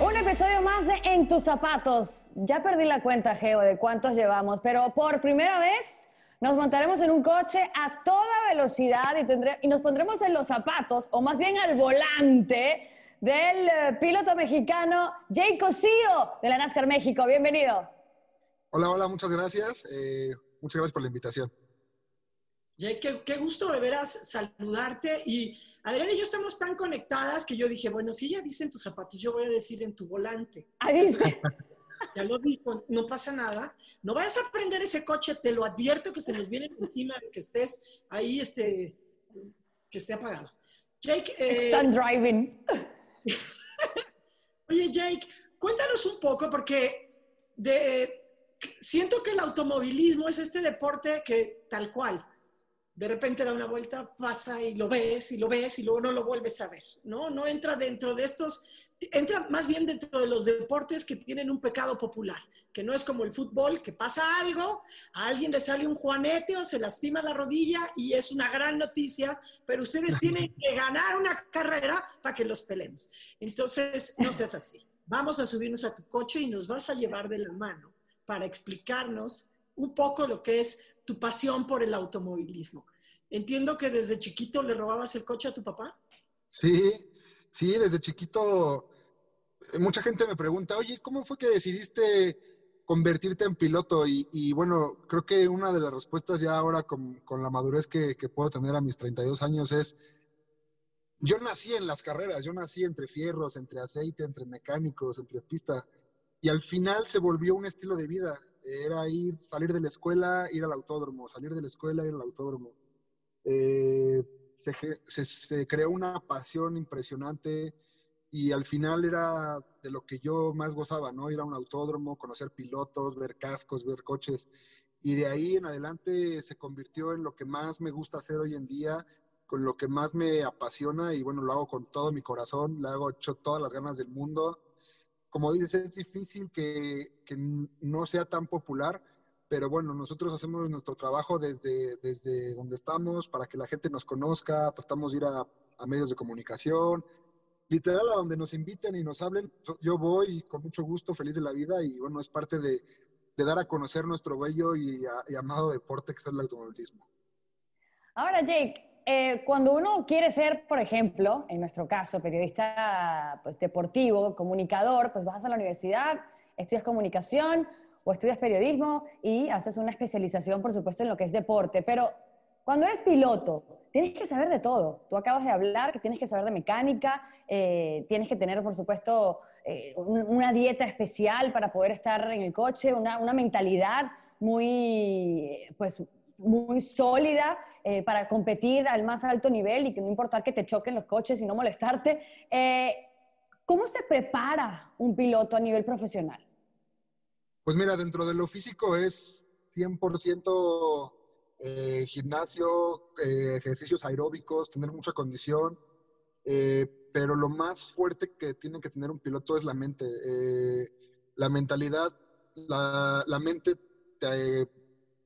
Un episodio más de En tus zapatos. Ya perdí la cuenta, Geo, de cuántos llevamos, pero por primera vez nos montaremos en un coche a toda velocidad y, tendré, y nos pondremos en los zapatos, o más bien al volante, del eh, piloto mexicano Jay Cosío de la NASCAR México. Bienvenido. Hola, hola, muchas gracias. Eh, muchas gracias por la invitación. Jay, qué, qué, gusto de veras saludarte. Y Adriana y yo estamos tan conectadas que yo dije, bueno, si ella dice en tus zapatos, yo voy a decir en tu volante. Ahí Ya lo dijo, no pasa nada. No vayas a prender ese coche, te lo advierto que se nos viene encima de que estés ahí, este, que esté apagado. Jake. Eh, Están driving. Oye, Jake, cuéntanos un poco, porque de, siento que el automovilismo es este deporte que tal cual de repente da una vuelta, pasa y lo ves y lo ves y luego no lo vuelves a ver, ¿no? No entra dentro de estos, entra más bien dentro de los deportes que tienen un pecado popular, que no es como el fútbol, que pasa algo, a alguien le sale un juanete o se lastima la rodilla y es una gran noticia, pero ustedes tienen que ganar una carrera para que los pelemos. Entonces, no seas así. Vamos a subirnos a tu coche y nos vas a llevar de la mano para explicarnos un poco lo que es tu pasión por el automovilismo. Entiendo que desde chiquito le robabas el coche a tu papá. Sí, sí, desde chiquito. eh, Mucha gente me pregunta, oye, ¿cómo fue que decidiste convertirte en piloto? Y, y bueno, creo que una de las respuestas ya ahora con, con la madurez que, que, puedo tener a mis 32 años es, yo nací en las carreras, yo nací entre fierros, entre aceite, entre mecánicos, entre pista, y al final se volvió un estilo de vida era ir, salir de la escuela, ir al autódromo, salir de la escuela, ir al autódromo. Eh, se, se, se, creó una pasión impresionante y al final era de lo que yo más gozaba, ¿no? Ir a un autódromo, conocer pilotos, ver cascos, ver coches. Y de ahí en adelante se convirtió en lo que más me gusta hacer hoy en día, con lo que más me apasiona y bueno, lo hago con todo mi corazón, le hago todas las ganas del mundo como dices, es difícil que, que, no sea tan popular, pero bueno, nosotros hacemos nuestro trabajo desde, desde donde estamos para que la gente nos conozca, tratamos de ir a, a medios de comunicación, literal a donde nos inviten y nos hablen, yo voy con mucho gusto, feliz de la vida y bueno, es parte de, de dar a conocer nuestro bello y, a, y amado deporte que es el automovilismo. Ahora, Jake, eh, cuando uno quiere ser, por ejemplo, en nuestro caso, periodista pues, deportivo, comunicador, pues vas a la universidad, estudias comunicación o estudias periodismo y haces una especialización, por supuesto, en lo que es deporte. Pero cuando eres piloto, tienes que saber de todo. Tú acabas de hablar que tienes que saber de mecánica, eh, tienes que tener, por supuesto, eh, una dieta especial para poder estar en el coche, una, una mentalidad muy, pues, muy sólida eh, para competir al más alto nivel y que no importar que te choquen los coches y no molestarte. Eh, ¿Cómo se prepara un piloto a nivel profesional? Pues mira, dentro de lo físico es 100% eh, gimnasio, eh, ejercicios aeróbicos, tener mucha condición, eh, pero lo más fuerte que tiene que tener un piloto es la mente. la mentalidad, la, la mente te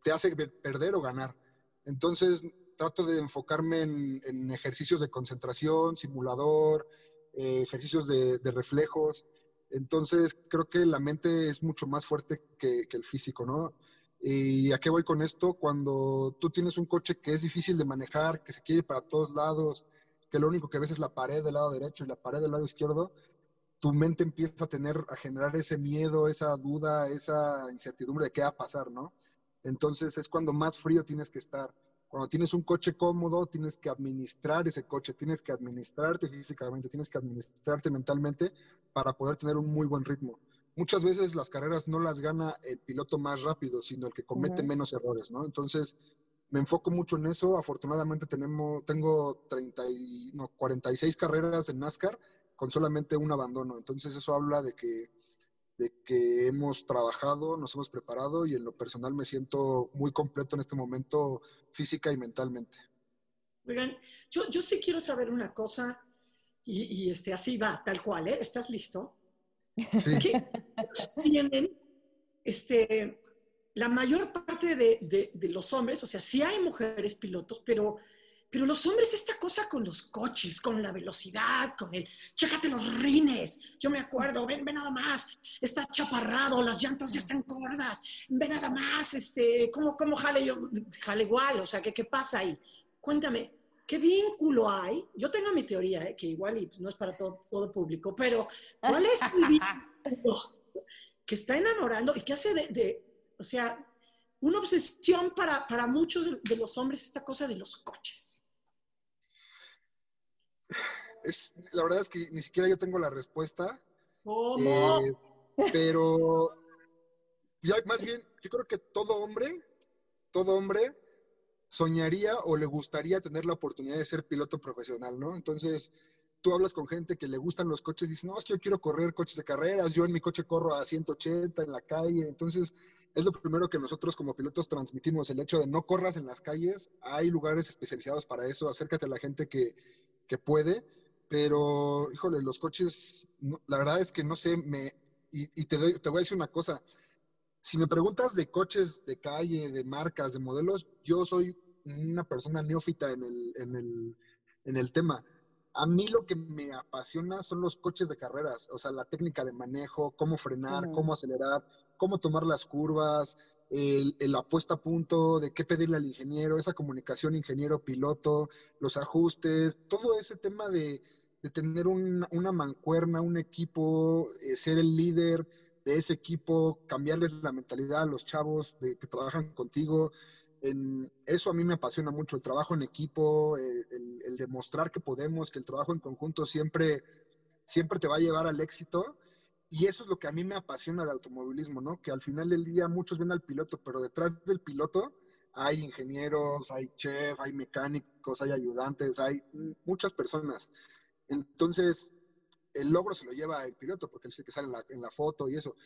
te hace perder o ganar. Entonces, trato de enfocarme en, ejercicios de concentración, simulador, eh, ejercicios de, reflejos. Entonces, creo que la mente es mucho más fuerte que, que, el físico, ¿no? ¿Y a qué voy con esto? Cuando tú tienes un coche que es difícil de manejar, que se quiere para todos lados, que lo único que ves es la pared del lado derecho y la pared del lado izquierdo, tu mente empieza a tener, a generar ese miedo, esa duda, esa incertidumbre de qué va a pasar, ¿no? Entonces es cuando más frío tienes que estar. Cuando tienes un coche cómodo, tienes que administrar ese coche, tienes que administrarte físicamente, tienes que administrarte mentalmente para poder tener un muy buen ritmo. Muchas veces las carreras no las gana el piloto más rápido, sino el que comete uh -huh. menos errores, ¿no? Entonces, me enfoco mucho en eso. Afortunadamente tenemos, tengo 30 y, no, 46 carreras en NASCAR con solamente un abandono. Entonces eso habla de que, de que hemos trabajado, nos hemos preparado y en lo personal me siento muy completo en este momento física y mentalmente. Oigan, yo, yo sí quiero saber una cosa y, y este, así va, tal cual, ¿eh? ¿Estás listo? Sí. ¿Qué tienen este, la mayor parte de, de, de, los hombres, o sea, sí hay mujeres pilotos, pero, pero los hombres esta cosa con los coches, con la velocidad, con el, chécate los rines, yo me acuerdo, ven, ven nada más, está chaparrado, las llantas ya están gordas, ven nada más, este, ¿cómo, cómo jale yo? Jale igual, o sea, ¿qué, qué pasa ahí? Cuéntame, ¿qué vínculo hay? Yo tengo mi teoría, ¿eh? que igual y pues, no es para todo, todo público, pero ¿cuál es el vínculo que está enamorando y que hace de, de o sea, una obsesión para, para muchos de los hombres esta cosa de los coches. Es, la verdad es que ni siquiera yo tengo la respuesta. ¿Cómo? Eh, pero ya más bien, yo creo que todo hombre, todo hombre soñaría o le gustaría tener la oportunidad de ser piloto profesional, ¿no? Entonces, tú hablas con gente que le gustan los coches y dices, no, es que yo quiero correr coches de carreras, yo en mi coche corro a 180 en la calle, entonces es lo primero que nosotros como pilotos transmitimos, el hecho de no corras en las calles, hay lugares especializados para eso, acércate a la gente que, que puede, pero híjole, los coches, no, la verdad es que no sé, me, y, y te, doy, te voy a decir una cosa, si me preguntas de coches de calle, de marcas, de modelos, yo soy una persona neófita en el, en el, en el tema. A mí lo que me apasiona son los coches de carreras, o sea, la técnica de manejo, cómo frenar, uh -huh. cómo acelerar, cómo tomar las curvas, el, el, apuesta a punto, de qué pedirle al ingeniero, esa comunicación ingeniero-piloto, los ajustes, todo ese tema de, de tener un, una mancuerna, un equipo, eh, ser el líder de ese equipo, cambiarles la mentalidad a los chavos de, que trabajan contigo. En, eso a mí me apasiona mucho, el trabajo en equipo, el, el, el, demostrar que podemos, que el trabajo en conjunto siempre, siempre te va a llevar al éxito. Y eso es lo que a mí me apasiona del automovilismo, ¿no? Que al final del día muchos ven al piloto, pero detrás del piloto hay ingenieros, hay chef, hay mecánicos, hay ayudantes, hay muchas personas. Entonces, el logro se lo lleva el piloto, porque él es que sale en la, foto y eso.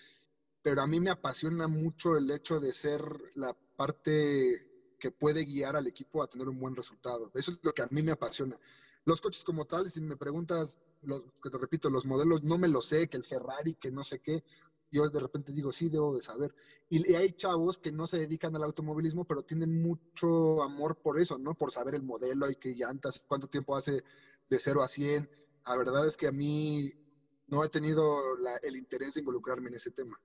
Pero a mí me apasiona mucho el hecho de ser la parte que puede guiar al equipo a tener un buen resultado. Eso es lo que a mí me apasiona. Los coches como tal, si me preguntas, lo, que te repito, los modelos no me lo sé, que el Ferrari, que no sé qué, yo de repente digo, sí, debo de saber. Y, hay chavos que no se dedican al automovilismo, pero tienen mucho amor por eso, ¿no? Por saber el modelo y qué llantas, cuánto tiempo hace de 0 a 100. La verdad es que a mí no he tenido la, el interés de involucrarme en ese tema.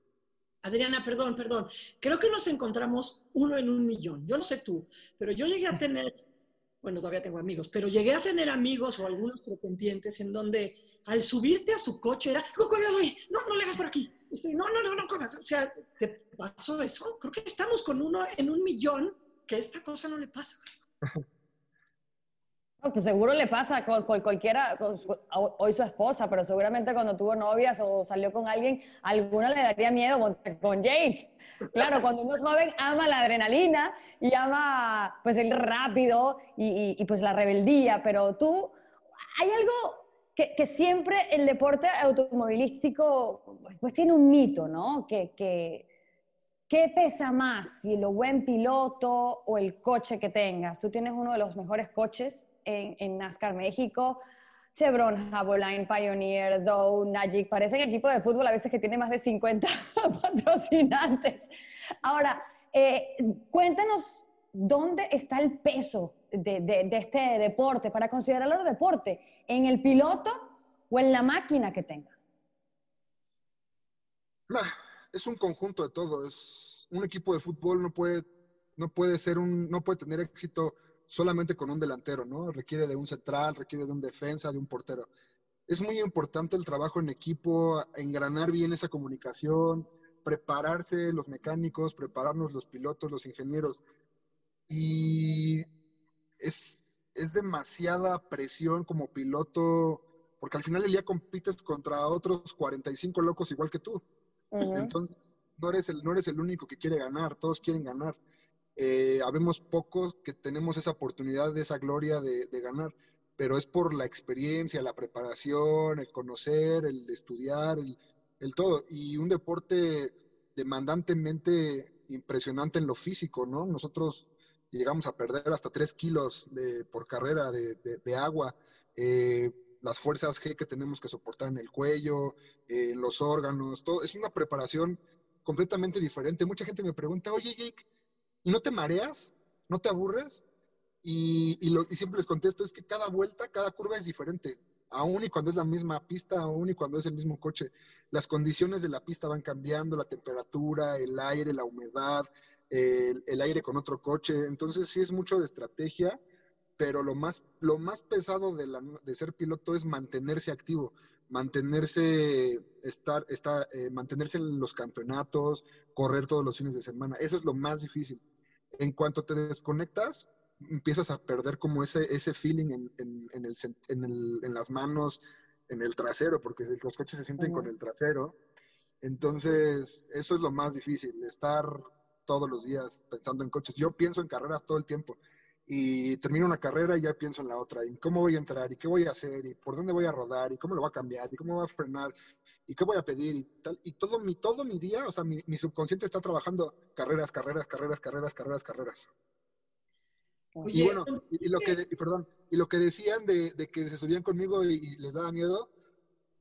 Adriana, perdón, perdón. Creo que nos encontramos uno en un millón. Yo no sé tú, pero yo llegué a tener, bueno, todavía tengo amigos, pero llegué a tener amigos o algunos pretendientes en donde al subirte a su coche era, cuidado, no, no le hagas por aquí. Este, no, no, no, no comas. O sea, ¿te pasó eso? Creo que estamos con uno en un millón que esta cosa no le pasa. No, pues seguro le pasa con, con cualquiera, con su, hoy su esposa, pero seguramente cuando tuvo novias o salió con alguien, alguna le daría miedo con Jake. Claro, cuando uno es joven ama la adrenalina y ama pues el rápido y, y, y pues la rebeldía, pero tú, hay algo que, que, siempre el deporte automovilístico pues tiene un mito, ¿no? Que, que, ¿Qué pesa más, si lo buen piloto o el coche que tengas? Tú tienes uno de los mejores coches en, NASCAR México, Chevron, Haboline, Pioneer, Dow, Najik, parecen equipos de fútbol a veces que tienen más de 50 patrocinantes. Ahora, eh, cuéntanos dónde está el peso de, este deporte para considerarlo deporte, en el piloto o en la máquina que tengas. Es un conjunto de todo. Es un equipo de fútbol no puede, no puede ser un, no puede tener éxito solamente con un delantero, ¿no? Requiere de un central, requiere de un defensa, de un portero. Es muy importante el trabajo en equipo, engranar bien esa comunicación, prepararse los mecánicos, prepararnos los pilotos, los ingenieros. Y es, es demasiada presión como piloto, porque al final del día compites contra otros 45 locos igual que tú. Uh -huh. Entonces, no eres, el, no eres el único que quiere ganar, todos quieren ganar. Eh, habemos pocos que tenemos esa oportunidad, de esa gloria de, ganar, pero es por la experiencia, la preparación, el conocer, el estudiar, el, el todo. Y un deporte demandantemente impresionante en lo físico, ¿no? Nosotros llegamos a perder hasta 3 kilos de, por carrera de, de, agua. Eh, las fuerzas G que tenemos que soportar en el cuello, en eh, los órganos, todo. Es una preparación completamente diferente. Mucha gente me pregunta, oye, Jake, ¿y no te mareas? ¿No te aburres? Y, y, lo, siempre les contesto, es que cada vuelta, cada curva es diferente. Aún y cuando es la misma pista, aún y cuando es el mismo coche. Las condiciones de la pista van cambiando, la temperatura, el aire, la humedad, el, aire con otro coche. Entonces sí es mucho de estrategia pero lo más, lo más pesado de, la, ser piloto es mantenerse activo, mantenerse, estar, estar, eh, mantenerse en los campeonatos, correr todos los fines de semana. Eso es lo más difícil. En cuanto te desconectas, empiezas a perder como ese, ese feeling en, en, en, el, en, el, en las manos, en el trasero, porque los coches se sienten con el trasero. Entonces, eso es lo más difícil, estar todos los días pensando en coches. Yo pienso en carreras todo el tiempo y termino una carrera y ya pienso en la otra, y cómo voy a entrar, y qué voy a hacer, y por dónde voy a rodar, y cómo lo voy a cambiar, y cómo voy a frenar, y qué voy a pedir, y tal. Y todo mi, todo mi día, o sea, mi, subconsciente está trabajando carreras, carreras, carreras, carreras, carreras, carreras. y bueno, y, lo que, perdón, y lo que decían de, de que se subían conmigo y, les daba miedo,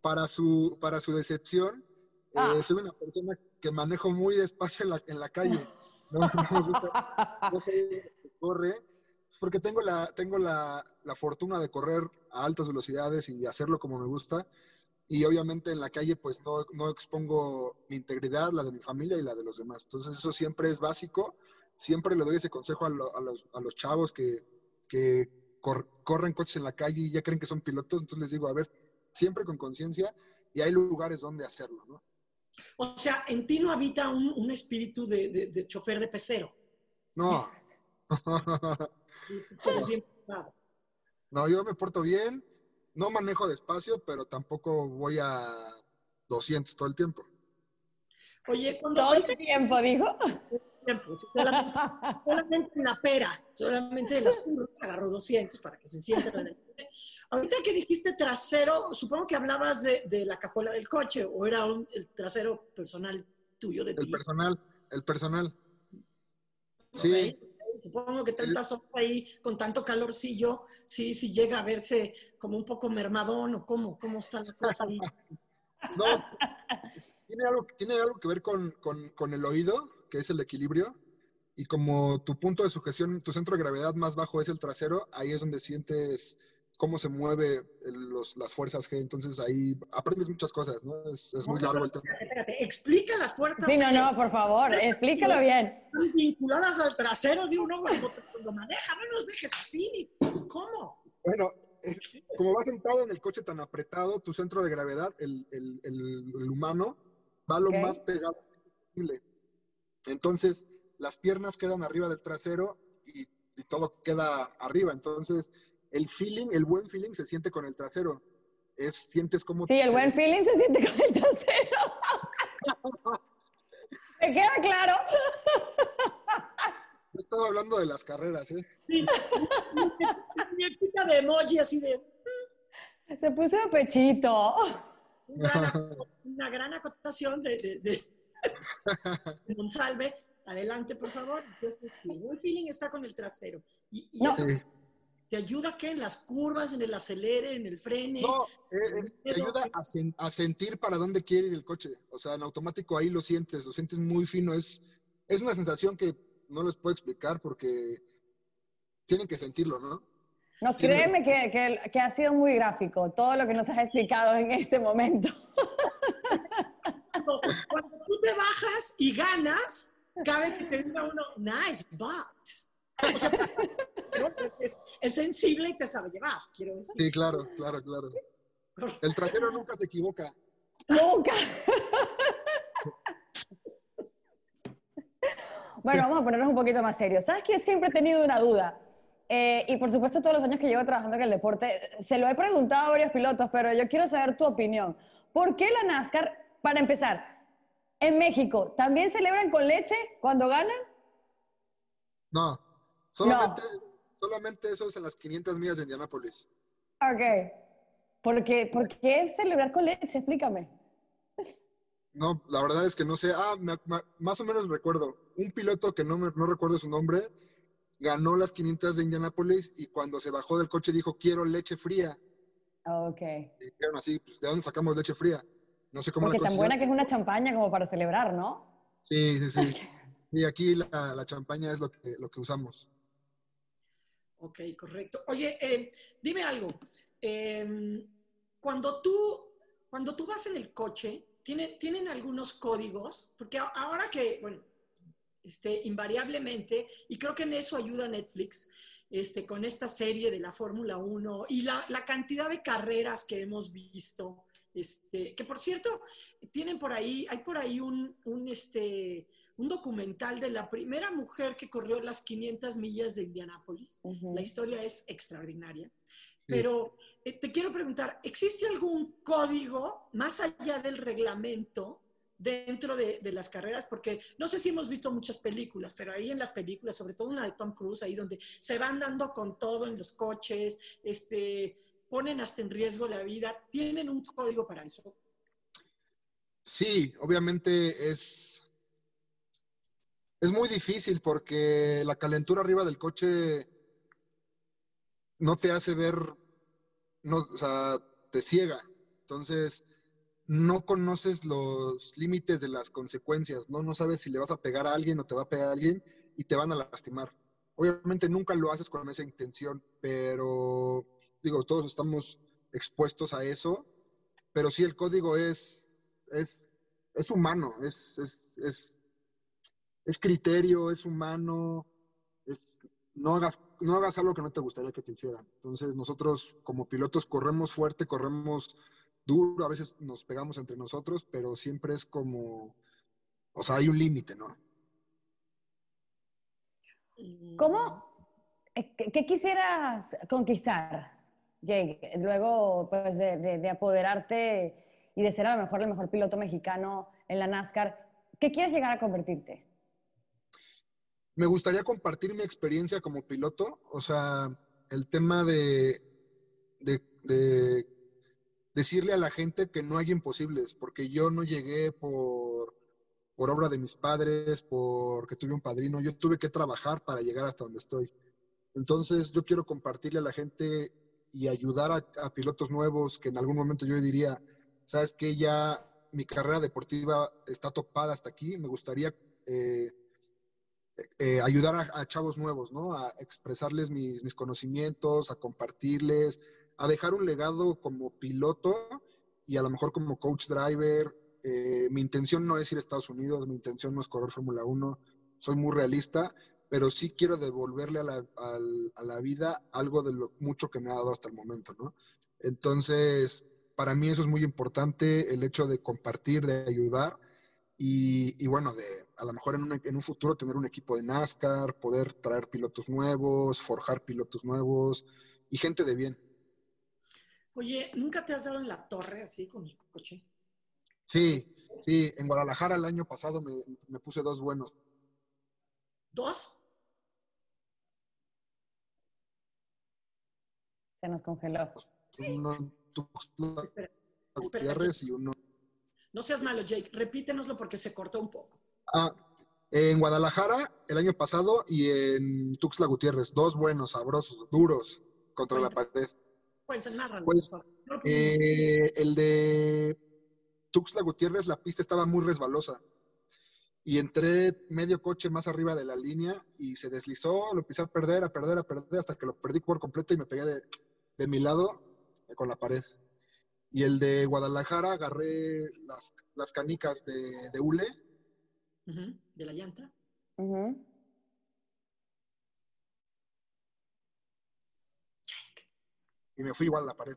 para su, para su decepción, eh, ah. soy una persona que manejo muy despacio en la, en la calle. No, no me gusta, no sé, corre, porque tengo la, tengo la, la, fortuna de correr a altas velocidades y hacerlo como me gusta. Y obviamente en la calle pues no, no expongo mi integridad, la de mi familia y la de los demás. Entonces eso siempre es básico. Siempre le doy ese consejo a, a, los, a los, chavos que, que corren coches en la calle y ya creen que son pilotos. Entonces les digo, a ver, siempre con conciencia y hay lugares donde hacerlo, ¿no? O sea, en ti no habita un, un espíritu de, de, de chofer de pecero. No. No, yo me porto bien, no manejo despacio, pero tampoco voy a 200 todo el tiempo. Oye, cuando... Todo el tiempo, dijo. solamente, en la pera, solamente de las curvas agarro 200 para que se sienta Ahorita que dijiste trasero, supongo que hablabas de, de la cajuela del coche, o era un, el trasero personal tuyo de ti. El personal, el personal. Sí, supongo que tanta sopa ahí con tanto calorcillo, sí, sí llega a verse como un poco mermadón o cómo, cómo está la cosa ahí. No, tiene algo, tiene algo que ver con, con, con, el oído, que es el equilibrio, y como tu punto de sujeción, tu centro de gravedad más bajo es el trasero, ahí es donde sientes cómo se mueve los, las fuerzas G, entonces ahí aprendes muchas cosas, ¿no? Es, muy largo el tema. Espérate, explica las fuerzas Sí, no, no, por favor, explícalo bien. Están vinculadas al trasero de uno cuando lo maneja, no nos dejes así, ¿cómo? Bueno, como vas sentado en el coche tan apretado, tu centro de gravedad, el, el, el, humano, va lo más pegado posible. Entonces, las piernas quedan arriba del trasero y, y todo queda arriba, entonces el feeling, el buen feeling se siente con el trasero. Es, sientes como... Sí, el buen feeling se siente con el trasero. ¿Me queda claro? Yo estaba hablando de las carreras, ¿eh? Sí. quita de emoji así de... Se puso de pechito. Una gran, acotación de, de, de, Monsalve. Adelante, por favor. Entonces, sí, el buen feeling está con el trasero. Y, y no. eso, ¿Te ayuda qué? ¿En las curvas, en el acelere, en el frene? No, eh, eh, te ayuda a, sentir para dónde quiere ir el coche. O sea, en automático ahí lo sientes, lo sientes muy fino. Es, es una sensación que no les puedo explicar porque tienen que sentirlo, ¿no? No, créeme que, que, que, ha sido muy gráfico todo lo que nos has explicado en este momento. Cuando tú te bajas y ganas, cabe que te diga uno, nice but. O sea, es, sensible y te sabe llevar, quiero decir. Sí, claro, claro, claro. El trasero nunca se equivoca. Nunca. bueno, vamos a ponernos un poquito más serios. ¿Sabes que yo siempre he tenido una duda? Eh, y por supuesto, todos los años que llevo trabajando en el deporte, se lo he preguntado a varios pilotos, pero yo quiero saber tu opinión. ¿Por qué la NASCAR, para empezar, en México, también celebran con leche cuando ganan? No, solamente, solamente eso es en las 500 millas de Indianápolis. Ok. ¿Por qué, ¿Por qué es celebrar con leche? Explícame. No, la verdad es que no sé. Ah, me- ma- más o menos recuerdo. Un piloto que no, me- no recuerdo su nombre ganó las 500 de Indianápolis y cuando se bajó del coche dijo, quiero leche fría. Ok. Y dijeron así, pues, ¿de dónde sacamos leche fría? No sé cómo Porque la tan buena que es una champaña como para celebrar, ¿no? Sí, sí, sí. Y aquí la, la champaña es lo que, lo que usamos. Ok, correcto. Oye, eh, dime algo. Eh, cuando, tú, cuando tú vas en el coche, ¿tienen, ¿tienen algunos códigos? Porque ahora que, bueno, este, invariablemente, y creo que en eso ayuda Netflix, este, con esta serie de la Fórmula 1 y la, la cantidad de carreras que hemos visto, este, que por cierto, tienen por ahí, hay por ahí un, un, este, un documental de la primera mujer que corrió las 500 millas de Indianápolis. La historia es extraordinaria. Pero eh, te quiero preguntar, ¿existe algún código más allá del reglamento dentro de, de las carreras? Porque no sé si hemos visto muchas películas, pero ahí en las películas, sobre todo una de Tom Cruise, ahí donde se van dando con todo en los coches, este, ponen hasta en riesgo la vida, ¿tienen un código para eso? Sí, obviamente es, es muy difícil porque la calentura arriba del coche no te hace ver, no, o sea, te ciega. Entonces, no conoces los límites de las consecuencias, ¿no? No sabes si le vas a pegar a alguien o te va a pegar a alguien y te van a lastimar. Obviamente nunca lo haces con esa intención, pero digo, todos estamos expuestos a eso, pero sí el código es, es, es humano, es, es, es, es criterio, es humano, es, no, hagas, no hagas algo que no te gustaría que te hicieran. Entonces nosotros como pilotos corremos fuerte, corremos duro, a veces nos pegamos entre nosotros, pero siempre es como, o sea, hay un límite, ¿no? ¿Cómo? eh, ¿Qué, quisieras conquistar, Jake? Luego pues, de, de- de apoderarte y de ser a lo mejor el mejor piloto mexicano en la NASCAR, ¿qué quieres llegar a convertirte? Me gustaría compartir mi experiencia como piloto, o sea, el tema de, de, de decirle a la gente que no hay imposibles, porque yo no llegué por, obra de mis padres, porque tuve un padrino, yo tuve que trabajar para llegar hasta donde estoy. Entonces yo quiero compartirle a la gente y ayudar a, a pilotos nuevos que en algún momento yo diría, sabes que ya mi carrera deportiva está topada hasta aquí, me gustaría eh, eh, ayudar a, chavos nuevos, ¿no? A expresarles mis, mis conocimientos, a compartirles, a dejar un legado como piloto y a lo mejor como coach driver. Eh, mi intención no es ir a Estados Unidos, mi intención no es correr Fórmula 1, soy muy realista, pero sí quiero devolverle a la, a la vida algo de lo mucho que me ha dado hasta el momento, ¿no? Entonces, para mí eso es muy importante, el hecho de compartir, de ayudar y, y bueno, de a lo mejor en un, en un futuro tener un equipo de NASCAR, poder traer pilotos nuevos, forjar pilotos nuevos y gente de bien. Oye, ¿nunca te has dado en la torre así con el coche? Sí, sí, en Guadalajara el año pasado me, me puse dos buenos. ¿Dos? Se nos congeló. Uno en Tuxtla Espera, espera, Gutiérrez y uno... No seas malo, Jake. Repítenoslo porque se cortó un poco. Ah, en Guadalajara el año pasado y en Tuxtla Gutiérrez, dos buenos, sabrosos, duros contra la pared. Cuenta, narra. Pues, Eh, el de Tuxtla Gutiérrez, la pista estaba muy resbalosa. Y entré medio coche más arriba de la línea y se deslizó, lo empecé a perder, a perder, a perder, hasta que lo perdí por completo y me pegué de, de mi lado eh, con la pared. Y el de Guadalajara agarré las, las canicas de, de hule ¿De la llanta? Ujú. y me fui igual a la pared.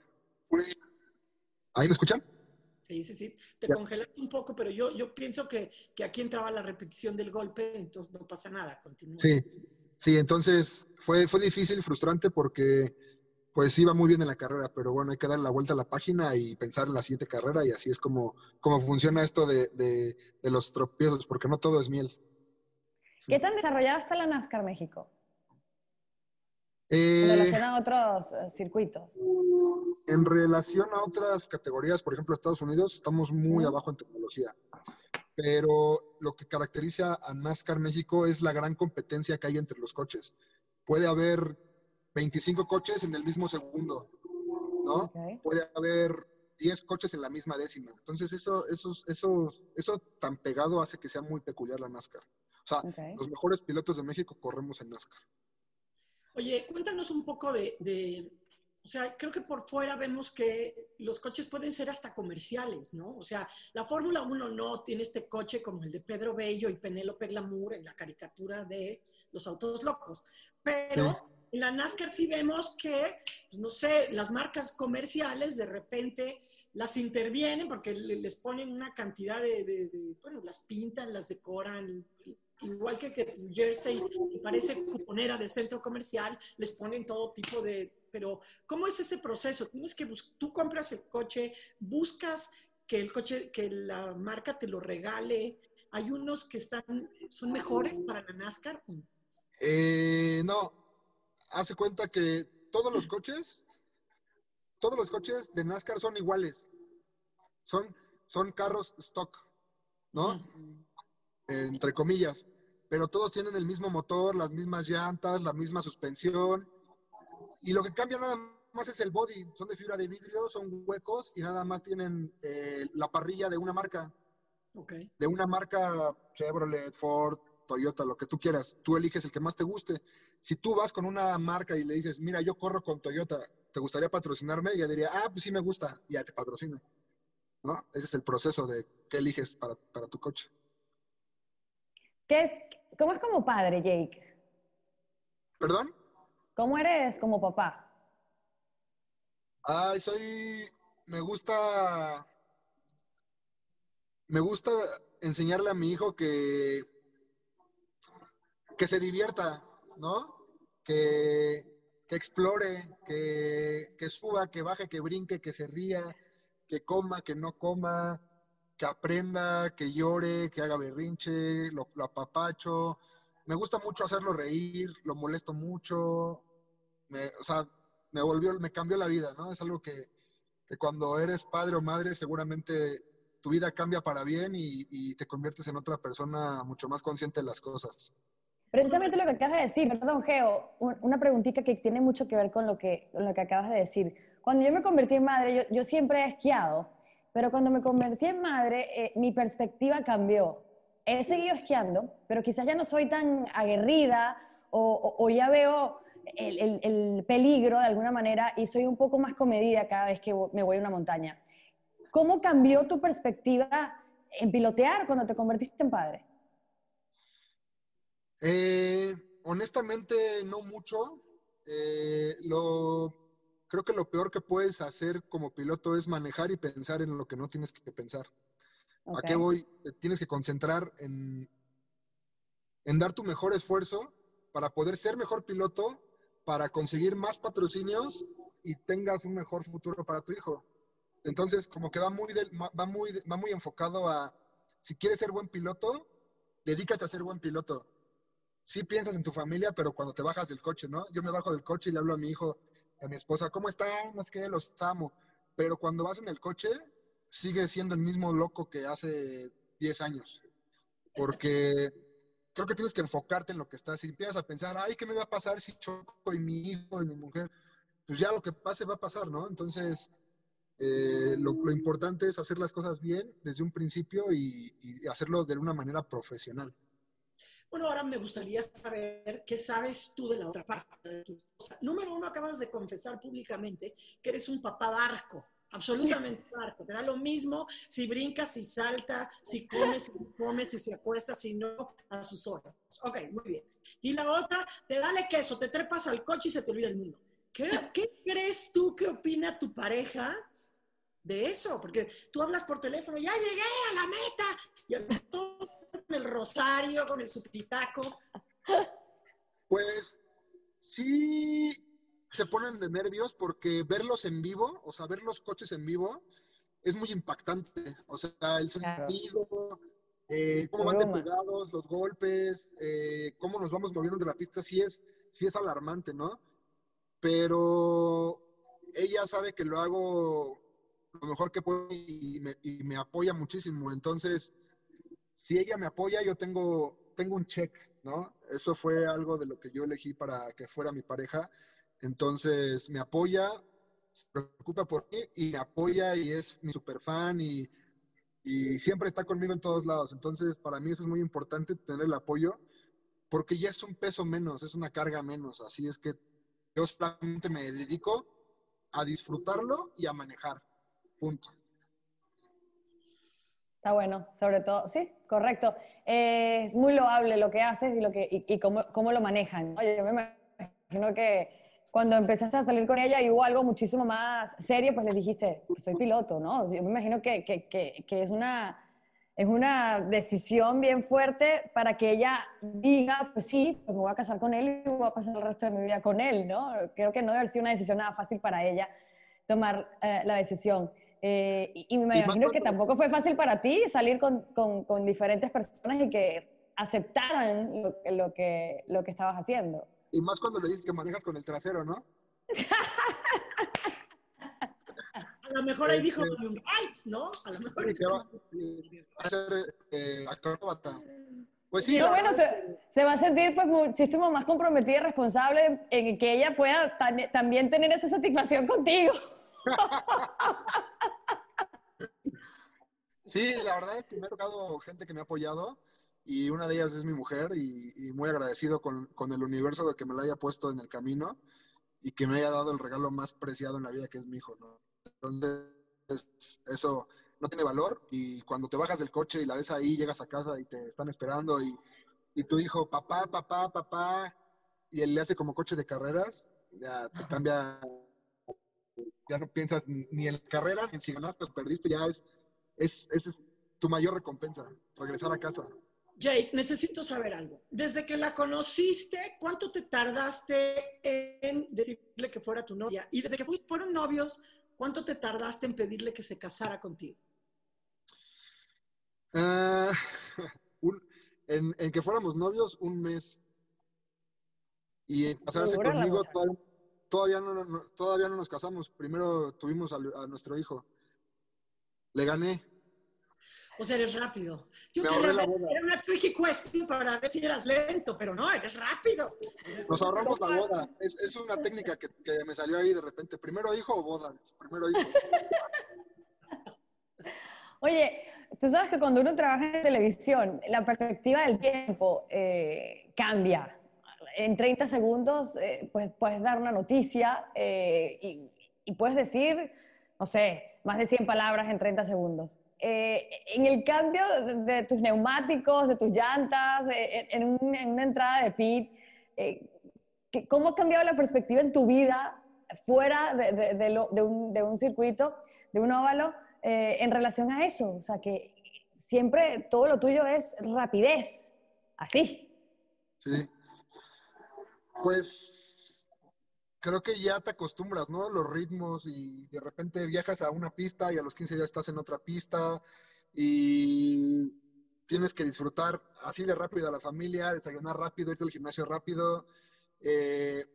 ¿Ahí me escuchan? Sí, sí, sí. Te Ya. congelaste un poco, pero yo, yo pienso que, que aquí entraba la repetición del golpe, entonces no pasa nada. Continúa. Sí, sí, entonces fue, fue difícil, frustrante porque pues iba muy bien en la carrera, pero bueno, hay que dar la vuelta a la página y pensar en la siguiente carrera y así es como, como funciona esto de, de, de los tropiezos, porque no todo es miel. ¿Qué tan desarrollado está la NASCAR México? Eh, en relación a otros eh, circuitos. En relación a otras categorías, por ejemplo, Estados Unidos, estamos muy abajo en tecnología. Pero lo que caracteriza a NASCAR México es la gran competencia que hay entre los coches. Puede haber 25 coches en el mismo segundo, ¿no? Puede haber 10 coches en la misma décima. Entonces, eso, eso, eso, eso tan pegado hace que sea muy peculiar la NASCAR. O sea, los mejores pilotos de México corremos en NASCAR. Oye, cuéntanos un poco de, o sea, creo que por fuera vemos que los coches pueden ser hasta comerciales, ¿no? O sea, la Fórmula 1 no tiene este coche como el de Pedro Bello y Penélope Glamour en la caricatura de los autos locos, pero en la NASCAR sí vemos que, pues, no sé, las marcas comerciales de repente las intervienen porque les ponen una cantidad de, bueno, las pintan, las decoran, igual que, que tu jersey parece cuponera de centro comercial, les ponen todo tipo de... Pero, ¿cómo es ese proceso? Tienes que tú compras el coche, buscas que el coche, que la marca te lo regale. Hay unos que están, son mejores para la NASCAR. Eh, no, hace cuenta que todos los coches, todos los coches de NASCAR son iguales. Son, son carros stock, ¿no? entre comillas, pero todos tienen el mismo motor, las mismas llantas, la misma suspensión, y lo que cambia nada más es el body, son de fibra de vidrio, son huecos y nada más tienen eh, la parrilla de una marca. Okay. De una marca Chevrolet, Ford, Toyota, lo que tú quieras. Tú eliges el que más te guste. Si tú vas con una marca y le dices, mira, yo corro con Toyota, ¿te gustaría patrocinarme? Y ella diría, ah, pues sí me gusta, y ya te patrocina. ¿No? Ese es el proceso de qué eliges para, para tu coche. ¿Qué, ¿Cómo es como padre, Jake? ¿Perdón? ¿Cómo eres como papá? Ay, soy. Me gusta. Me gusta enseñarle a mi hijo que. Que se divierta, ¿no? Que, que explore, que, que suba, que baje, que brinque, que se ría, que coma, que no coma, que aprenda, que llore, que haga berrinche, lo, apapacho. Me gusta mucho hacerlo reír, lo molesto mucho. O sea, me volvió, me cambió la vida, ¿no? Es algo que, cuando eres padre o madre seguramente tu vida cambia para bien y, te conviertes en otra persona mucho más consciente de las cosas. Precisamente lo que acabas de decir, perdón, Geo, una preguntita que tiene mucho que ver con lo que, lo que acabas de decir. Cuando yo me convertí en madre, yo, siempre he esquiado pero cuando me convertí en madre, eh, mi perspectiva cambió. He seguido esquiando, pero quizás ya no soy tan aguerrida o, ya veo el, peligro de alguna manera y soy un poco más comedida cada vez que me voy a una montaña. ¿Cómo cambió tu perspectiva en pilotear cuando te convertiste en padre? Eh, honestamente, no mucho. Eh, lo creo que lo peor que puedes hacer como piloto es manejar y pensar en lo que no tienes que pensar. ¿A qué voy? Tienes que concentrar en, en dar tu mejor esfuerzo para poder ser mejor piloto, para conseguir más patrocinios y tengas un mejor futuro para tu hijo. Entonces, como que va muy, va muy, va muy enfocado a, si quieres ser buen piloto, dedícate a ser buen piloto. Sí piensas en tu familia, pero cuando te bajas del coche, ¿no? Yo me bajo del coche y le hablo a mi hijo, a mi esposa, ¿cómo están? No que los amo. Pero cuando vas en el coche, sigue siendo el mismo loco que hace 10 años. Porque creo que tienes que enfocarte en lo que estás. Si empiezas a pensar, ay, ¿qué me va a pasar si choco y mi hijo y mi mujer? Pues ya lo que pase va a pasar, ¿no? Entonces, eh, lo, importante es hacer las cosas bien desde un principio y hacerlo de una manera profesional. Bueno, ahora me gustaría saber qué sabes tú de la otra parte de tu esposa. Número uno, acabas de confesar públicamente que eres un papá barco, absolutamente barco. Te da lo mismo si brinca, si salta, si come, si no come, si se acuesta, si no, a sus horas. Ok, muy bien. Y la otra, te dale queso, te trepas al coche y se te olvida el mundo. ¿Qué, qué crees tú que opina tu pareja de eso? Porque tú hablas por teléfono, ya llegué a la meta. Y todo el rosario, con el supitaco? Pues sí se ponen de nervios porque verlos en vivo, o sea, ver los coches en vivo, es muy impactante. O sea, el sonido, eh, cómo van despegados, los golpes, eh, cómo nos vamos moviendo de la pista, sí es, sí es alarmante, ¿no? Pero ella sabe que lo hago lo mejor que puedo y me, y me apoya muchísimo. Entonces, si ella me apoya, yo tengo, tengo un check, ¿no? Eso fue algo de lo que yo elegí para que fuera mi pareja. Entonces, me apoya, se preocupa por mí y me apoya y es mi super fan y, y siempre está conmigo en todos lados. Entonces, para mí eso es muy importante, tener el apoyo, porque ya es un peso menos, es una carga menos. Así es que yo solamente me dedico a disfrutarlo y a manejar. Punto. Está bueno, sobre todo, sí, correcto. Eh, es muy loable lo que haces y, lo que, y, cómo, cómo, lo manejan. Oye, yo me imagino que cuando empezaste a salir con ella y hubo algo muchísimo más serio, pues le dijiste, soy piloto, ¿no? Yo me imagino que, que, que, es, una, es una decisión bien fuerte para que ella diga, pues sí, pues me voy a casar con él y voy a pasar el resto de mi vida con él, ¿no? Creo que no debe haber sido una decisión nada fácil para ella tomar eh, la decisión. Eh, y, me imagino que tampoco fue fácil para ti salir con, con, con diferentes personas y que aceptaran lo, lo, que, lo que estabas haciendo. Y más cuando le dices que manejas con el trasero, ¿no? a lo mejor ahí dijo un este, ¿no? A lo mejor sí, va a ser eh, acróbata. Pues sí. No, bueno, se, se, va a sentir pues muchísimo más comprometida y responsable en que ella pueda también tener esa satisfacción contigo. Sí, la verdad es que me ha tocado gente que me ha apoyado y una de ellas es mi mujer y, muy agradecido con, con, el universo de que me la haya puesto en el camino y que me haya dado el regalo más preciado en la vida que es mi hijo. Entonces, eso no tiene valor y cuando te bajas del coche y la ves ahí, llegas a casa y te están esperando y, y tu hijo, papá, papá, papá, y él le hace como coche de carreras, ya te cambia, ya no piensas ni en la carrera, ni si ganaste o perdiste, ya es, es, es tu mayor recompensa, regresar a casa. Jake, necesito saber algo. Desde que la conociste, ¿cuánto te tardaste en decirle que fuera tu novia? Y desde que fueron novios, ¿cuánto te tardaste en pedirle que se casara contigo? Uh, en, que fuéramos novios, un mes. Y en casarse conmigo, todavía, no, todavía no nos casamos. Primero tuvimos a nuestro hijo. Le gané. O sea, eres rápido. Yo quería ver, era una tricky question para ver si eras lento, pero no, eres rápido. Nos ahorramos la boda. Es, es una técnica que, que, me salió ahí de repente. ¿Primero hijo o boda? Primero hijo. Oye, tú sabes que cuando uno trabaja en televisión, la perspectiva del tiempo eh, cambia. En 30 segundos eh, pues, puedes dar una noticia eh, y, y puedes decir, no sé, más de 100 palabras en 30 segundos. Eh, en el cambio de, tus neumáticos, de tus llantas, eh, en, una entrada de pit, eh, ¿cómo ha cambiado la perspectiva en tu vida fuera de, un, circuito, de un óvalo, en relación a eso? O sea, que siempre todo lo tuyo es rapidez, así. Sí. Pues creo que ya te acostumbras, ¿no? Los ritmos y de repente viajas a una pista y a los 15 días estás en otra pista y tienes que disfrutar así de rápido a la familia, desayunar rápido, irte al gimnasio rápido. Eh,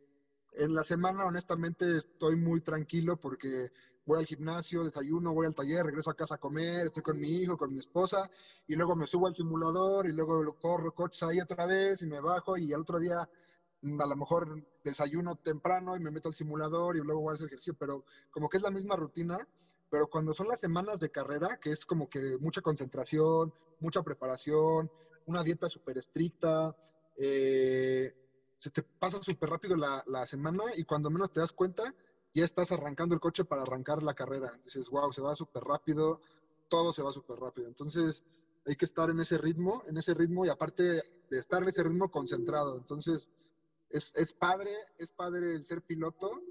en la semana, honestamente, estoy muy tranquilo porque voy al gimnasio, desayuno, voy al taller, regreso a casa a comer, estoy con mi hijo, con mi esposa, y luego me subo al simulador y luego corro coches ahí otra vez y me bajo y al otro día a lo mejor desayuno temprano y me meto al simulador y luego hacer ejercicio, pero como que es la misma rutina, pero cuando son las semanas de carrera, que es como que mucha concentración, mucha preparación, una dieta súper estricta, eh, se te pasa súper rápido la, la, semana y cuando menos te das cuenta, ya estás arrancando el coche para arrancar la carrera. Dices, wow, se va súper rápido, todo se va súper rápido. Entonces, hay que estar en ese ritmo, en ese ritmo y aparte de estar en ese ritmo concentrado. Entonces, es, es padre, es padre el ser piloto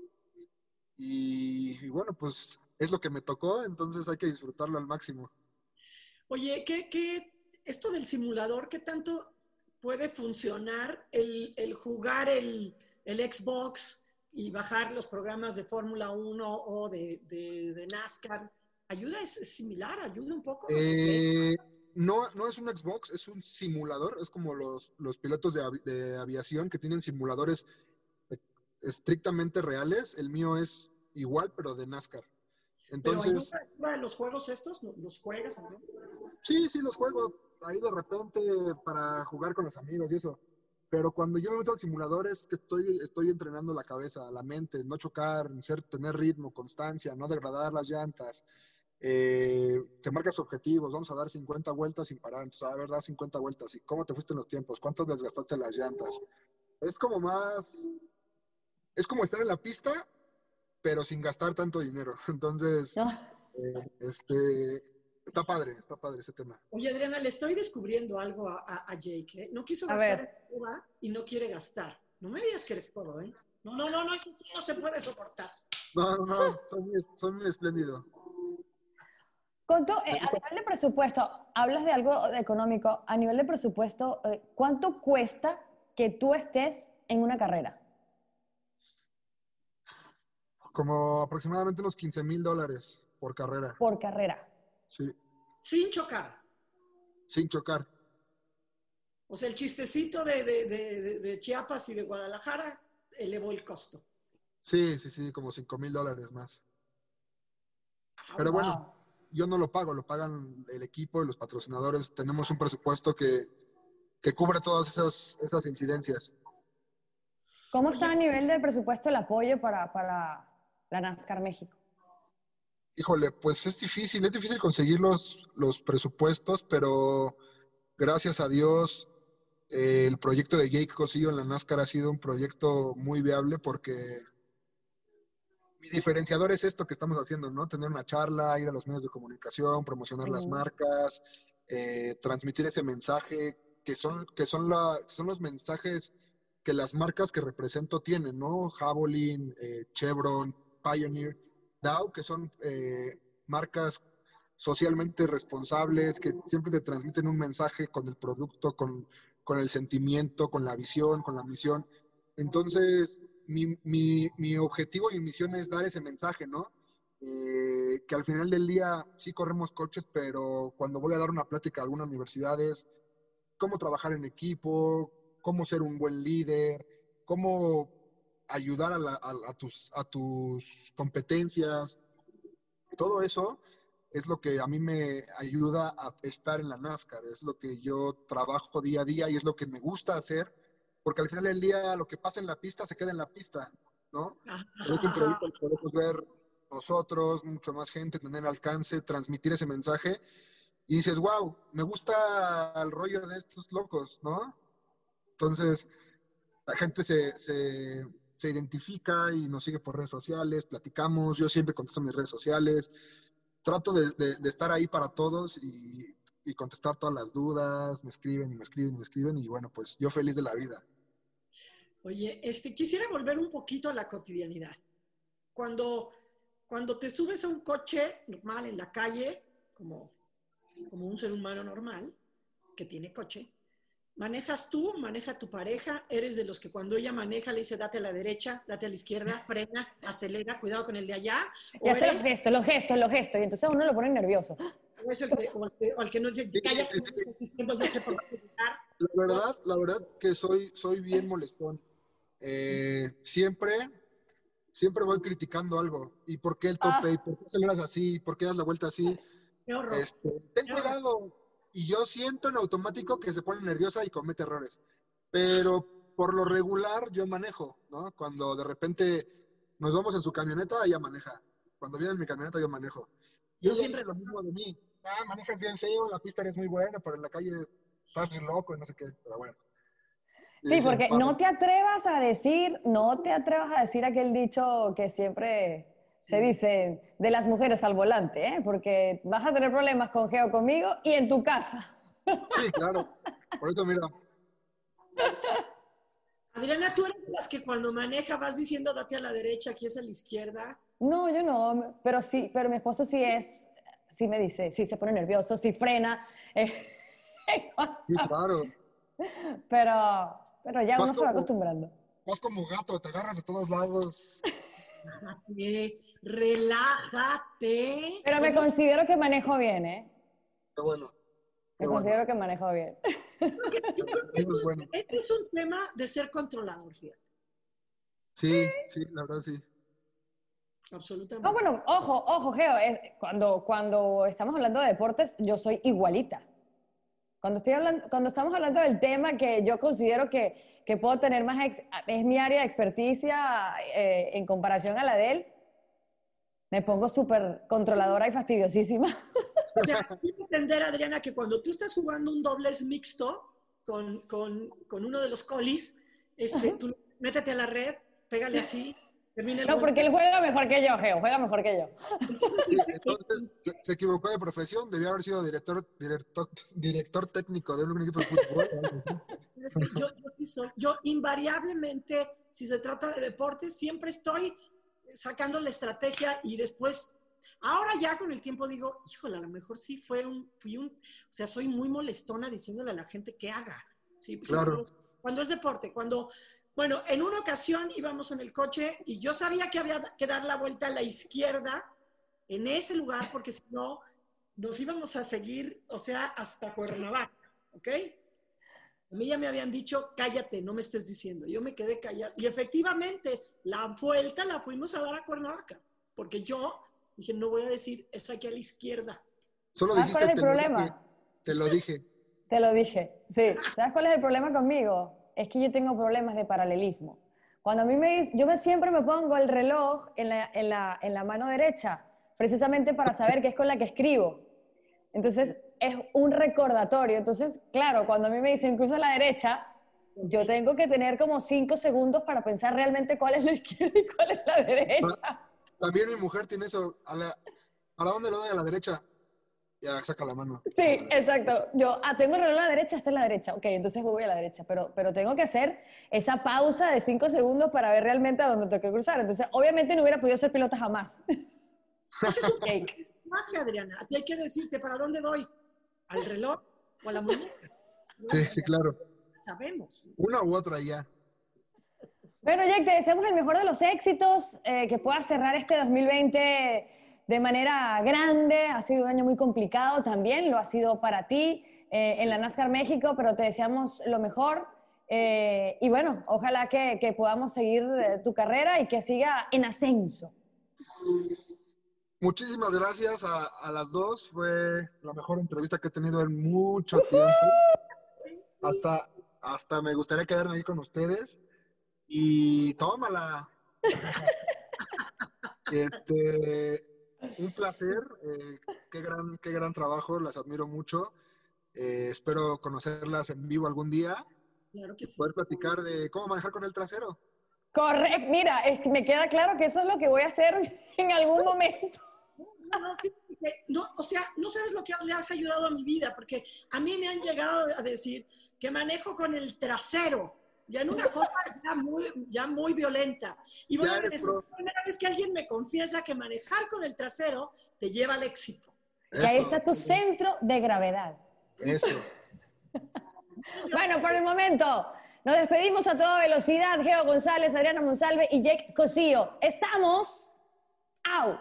y, bueno, pues es lo que me tocó, entonces hay que disfrutarlo al máximo. Oye, ¿qué, qué esto del simulador, qué tanto puede funcionar el, el jugar el, el, Xbox y bajar los programas de Fórmula 1 o de, de, NASCAR? ¿Ayuda? ¿Es, similar? ¿Ayuda un poco? Eh, no, no es un Xbox, es un simulador, es como los, los pilotos de, avi- de aviación que tienen simuladores eh, estrictamente reales. El mío es igual, pero de NASCAR. Pero Entonces, de los juegos estos, los juegas, ¿no? sí, sí, los juego ahí de repente para jugar con los amigos y eso. Pero cuando yo me meto al simulador es que estoy, estoy entrenando la cabeza, la mente, no chocar, ser, tener ritmo, constancia, no degradar las llantas. Eh, te marcas objetivos, vamos a dar 50 vueltas sin parar. Entonces, a ver, da 50 vueltas. ¿Y cómo te fuiste en los tiempos? ¿Cuánto desgastaste las llantas? Es como más. Es como estar en la pista, pero sin gastar tanto dinero. Entonces, No. eh, este, está padre, está padre ese tema. Oye, Adriana, le estoy descubriendo algo a, a- a Jake. ¿eh? No quiso A gastar ver. en boda y no quiere gastar. No me digas que eres pobre, ¿eh? No, no, no, no, eso sí no se puede soportar. No, no, no, soy muy, soy muy espléndido. Con tu- eh, a nivel de presupuesto, hablas de algo de económico. A nivel de presupuesto, eh, ¿cuánto cuesta que tú estés en una carrera? Como aproximadamente unos 15 mil dólares por carrera, Por carrera. sí, Sin chocar. sin chocar. O sea, el chistecito de, de- de- de- de Chiapas y de Guadalajara elevó el costo. Sí, sí, sí, como 5 mil dólares más. Pero Wow. bueno, yo no lo pago, lo pagan el equipo y los patrocinadores. Tenemos un presupuesto que, que cubre todas esas, esas incidencias. ¿Cómo está a nivel de presupuesto el apoyo para, para la NASCAR México? Híjole, pues es difícil, es difícil conseguir los, los presupuestos, pero gracias a Dios el proyecto de Jake Cosillo en la NASCAR ha sido un proyecto muy viable porque mi diferenciador es esto que estamos haciendo, ¿no? Tener una charla, ir a los medios de comunicación, promocionar las marcas, eh, transmitir ese mensaje, que son, que son, la, que son los mensajes que las marcas que represento tienen, ¿no? Javelin, eh, Chevron, Pioneer, Dow, que son eh, marcas socialmente responsables, que siempre te transmiten un mensaje con el producto, con, con el sentimiento, con la visión, con la misión. Entonces, mi, mi, objetivo y mi misión es dar ese mensaje, ¿no? Eh, que al final del día sí corremos coches, pero cuando voy a dar una plática a alguna universidad es cómo trabajar en equipo, cómo ser un buen líder, cómo ayudar a- a tus, a tus competencias. Todo eso es lo que a mí me ayuda a estar en la NASCAR, es lo que yo trabajo día a día y es lo que me gusta hacer, porque al final del día lo que pasa en la pista se queda en la pista, ¿no? Pero es un proyecto que podemos ver nosotros, mucho más gente, tener alcance, transmitir ese mensaje. Y dices, wow, me gusta el rollo de estos locos, ¿no? Entonces, la gente se, se, se identifica y nos sigue por redes sociales, platicamos, yo siempre contesto mis redes sociales, trato de, de- de estar ahí para todos y, y contestar todas las dudas, me escriben y me escriben y me escriben y bueno, pues yo feliz de la vida. Oye, este, quisiera volver un poquito a la cotidianidad. Cuando, cuando te subes a un coche normal en la calle, como, como un ser humano normal que tiene coche, manejas tú, maneja tu pareja, eres de los que cuando ella maneja le dice date a la derecha, date a la izquierda, frena, acelera, cuidado con el de allá, Y hace eres los gestos, los gestos, los gestos. Y entonces a uno lo pone nervioso. o es el que, o el que, o el que no dice, Sí, cállate, sí, sí. no sé por llegar". La verdad, la verdad que soy, soy bien molestón. Eh, siempre, siempre voy criticando algo. ¿Y por qué el tope? Ah. ¿Y por qué aceleras así? ¿Por qué das la vuelta así? Qué horror. Este, ten cuidado. Y yo siento en automático que se pone nerviosa y comete errores. Pero por lo regular yo manejo, ¿no? Cuando de repente nos vamos en su camioneta, ella maneja. Cuando viene en mi camioneta, yo manejo. Yo ella siempre- lo mismo de mí. Ah, manejas bien feo, la pista eres muy buena, pero en la calle estás loco y no sé qué. Pero bueno. Sí, porque no te atrevas a decir, no te atrevas a decir aquel dicho que siempre se dice de las mujeres al volante, ¿eh? porque vas a tener problemas con Geo conmigo y en tu casa. Sí, claro. Por eso, mira, Adriana, tú eres de las que cuando maneja vas diciendo date a la derecha, aquí es a la izquierda. No, yo no, pero sí, pero mi esposo sí es, sí me dice, sí se pone nervioso, sí frena, eh, sí, claro. pero, pero ya uno se va como- acostumbrando. Vas como gato, te agarras de todos lados. Eh, relájate. Pero me considero que manejo bien, ¿eh? Qué bueno. Me considero que manejo bien. Yo creo que esto, este es un tema de ser controlador, fíjate. Sí, sí, la verdad sí. Absolutamente. No, bueno, ojo, ojo, Geo, cuando, cuando estamos hablando de deportes, yo soy igualita. Cuando, estoy hablando, cuando estamos hablando del tema que yo considero que, que puedo tener más, es mi área de experticia eh, en comparación a la de él, me pongo súper controladora y fastidiosísima. O sea, entender, Adriana, que cuando tú estás jugando un dobles mixto con, con, con uno de los colis, este, tú métete a la red, pégale así, no, porque él juega mejor que yo, Geo, juega mejor que yo. Entonces, se, equivocó de profesión, debió haber sido director, director, director técnico de un equipo de fútbol. Yo, yo, invariablemente, si se trata de deportes, siempre estoy sacando la estrategia y después, ahora ya con el tiempo digo, híjole, a lo mejor sí fue un, fui un, o sea, soy muy molestona diciéndole a la gente que haga. Sí, claro. cuando es deporte, cuando bueno, en una ocasión íbamos en el coche y yo sabía que había que dar la vuelta a la izquierda en ese lugar porque si no nos íbamos a seguir, o sea, hasta Cuernavaca, ¿ok? A mí ya me habían dicho, cállate, no me estés diciendo. Yo me quedé callado. Y efectivamente, la vuelta la fuimos a dar a Cuernavaca, porque yo dije, no voy a decir, es aquí a la izquierda. Solo ¿Sabes cuál es el problema? te lo dije. Te lo dije, sí. ¿Sabes cuál es el problema conmigo? Es que yo tengo problemas de paralelismo. Cuando a mí me dice, yo me, siempre me pongo el reloj en la, mano derecha, precisamente para saber que es con la que escribo. Entonces, es un recordatorio. Entonces, claro, cuando a mí me dicen cruza a la derecha, yo tengo que tener como cinco segundos para pensar realmente cuál es la izquierda y cuál es la derecha. También mi mujer tiene eso. ¿A, la, ¿a dónde lo doy? A la derecha ya saca la mano. Sí, exacto. Yo, ah, tengo el reloj a la derecha, está en la derecha. Ok, entonces voy a la derecha, pero, pero tengo que hacer esa pausa de cinco segundos para ver realmente a dónde tengo que cruzar. Entonces, obviamente no hubiera podido ser pilota jamás. Eso es un cake. Magia, Adriana. A ti hay que decirte para dónde doy. ¿Al reloj o a la muñeca? Sí, sí, claro. Sabemos. Una u otra ya. Bueno, Jack, te deseamos el mejor de los éxitos, eh, que puedas cerrar este 2020 de manera grande. Ha sido un año muy complicado también, lo ha sido para ti eh, en la NASCAR México, pero te deseamos lo mejor. Eh, y bueno, ojalá que, podamos seguir eh, tu carrera y que siga en ascenso. Muchísimas gracias a, las dos. Fue la mejor entrevista que he tenido en mucho tiempo. Hasta, hasta me gustaría quedarme ahí con ustedes. Y tómala. este, un placer, eh, qué, gran, qué gran trabajo, las admiro mucho. Eh, espero conocerlas en vivo algún día. Claro que sí. Poder platicar de cómo manejar con el trasero. Correcto, mira, me queda claro que eso es lo que voy a hacer en algún momento. No, o sea, no sabes lo que le has ayudado a mi vida, porque a mí me han llegado a decir que manejo con el trasero ya en una cosa ya muy, ya muy violenta. Y bueno, es la primera vez que alguien me confiesa que manejar con el trasero te lleva al éxito. y ahí está tu centro de gravedad. Eso. bueno, por el momento, nos despedimos a toda velocidad. Geo González, Adriana Monsalve y Jake Cosío. Estamos out.